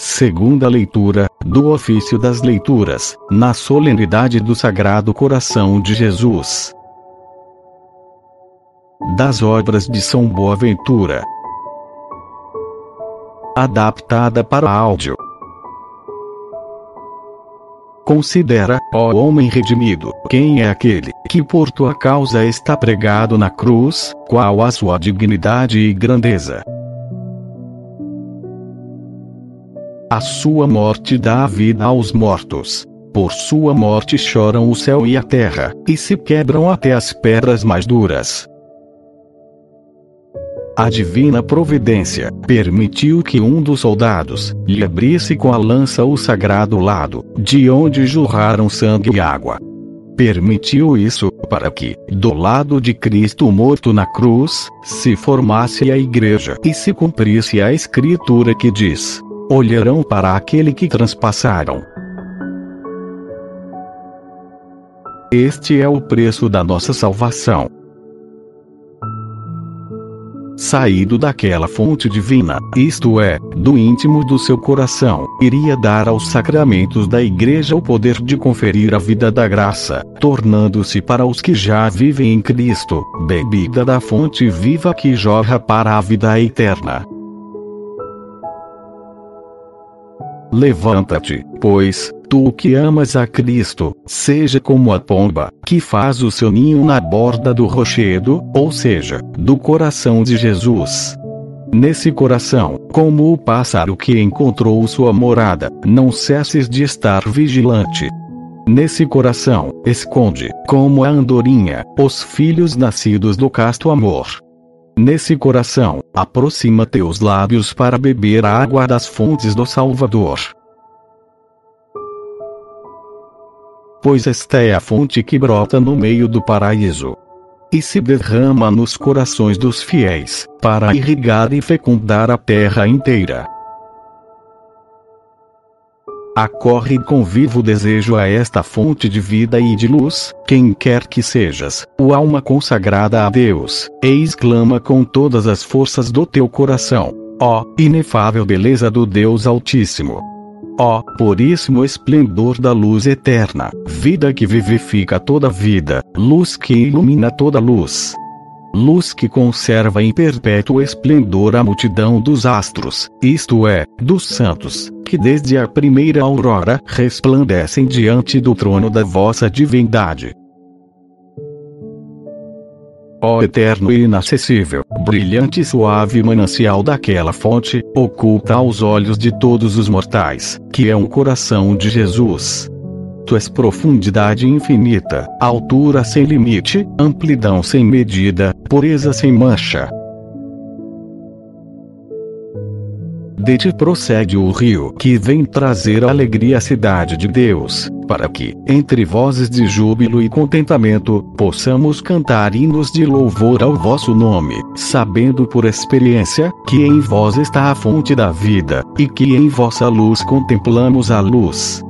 segunda leitura, do ofício das leituras, na solenidade do Sagrado Coração de Jesus. Das obras de São Boaventura. Adaptada para áudio. Considera, ó homem redimido, quem é aquele que por tua causa está pregado na cruz, qual a sua dignidade e grandeza. A sua morte dá vida aos mortos. Por sua morte choram o céu e a terra, e se quebram até as pedras mais duras. A divina providência permitiu que um dos soldados lhe abrisse com a lança o sagrado lado, de onde jorraram sangue e água. Permitiu isso para que, do lado de Cristo morto na cruz, se formasse a igreja e se cumprisse a escritura que diz: olharão para aquele que transpassaram. Este é o preço da nossa salvação. Saído daquela fonte divina, isto é, do íntimo do seu coração, iria dar aos sacramentos da Igreja o poder de conferir a vida da graça, tornando-se para os que já vivem em Cristo, bebida da fonte viva que jorra para a vida eterna. Levanta-te, pois, tu que amas a Cristo, seja como a pomba, que faz o seu ninho na borda do rochedo, ou seja, do coração de Jesus. Nesse coração, como o pássaro que encontrou sua morada, não cesses de estar vigilante. Nesse coração, esconde, como a andorinha, os filhos nascidos do casto amor. Nesse coração, aproxima teus lábios para beber a água das fontes do Salvador. Pois esta é a fonte que brota no meio do paraíso e se derrama nos corações dos fiéis, para irrigar e fecundar a terra inteira. Acorre com vivo desejo a esta fonte de vida e de luz, quem quer que sejas, o alma consagrada a Deus, e exclama com todas as forças do teu coração: Ó, oh, inefável beleza do Deus Altíssimo! Ó, oh, puríssimo esplendor da luz eterna, vida que vivifica toda vida, luz que ilumina toda luz luz que conserva em perpétuo esplendor a multidão dos astros, isto é, dos santos, que desde a primeira aurora resplandecem diante do trono da vossa divindade. Ó eterno e inacessível, brilhante e suave manancial daquela fonte, oculta aos olhos de todos os mortais, que é um coração de Jesus. És profundidade infinita, altura sem limite, amplidão sem medida, pureza sem mancha. De ti procede o rio que vem trazer alegria à cidade de Deus, para que, entre vozes de júbilo e contentamento, possamos cantar hinos de louvor ao vosso nome, sabendo por experiência que em vós está a fonte da vida, e que em vossa luz contemplamos a luz.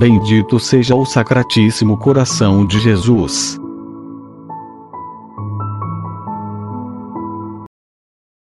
Bendito seja o Sacratíssimo Coração de Jesus.